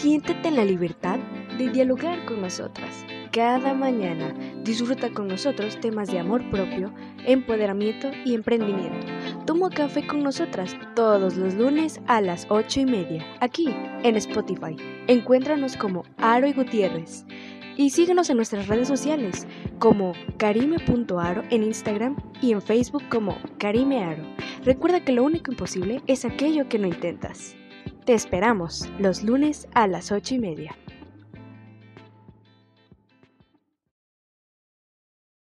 Siéntete en la libertad de dialogar con nosotras. Cada mañana disfruta con nosotros temas de amor propio, empoderamiento y emprendimiento. Toma café con nosotras todos los lunes a las 8 y media, aquí en Spotify. Encuéntranos como Aro y Gutiérrez. Y síguenos en nuestras redes sociales como karime.aro en Instagram y en Facebook como karimearo. Recuerda que lo único imposible es aquello que no intentas. Te esperamos los lunes a las 8 y media.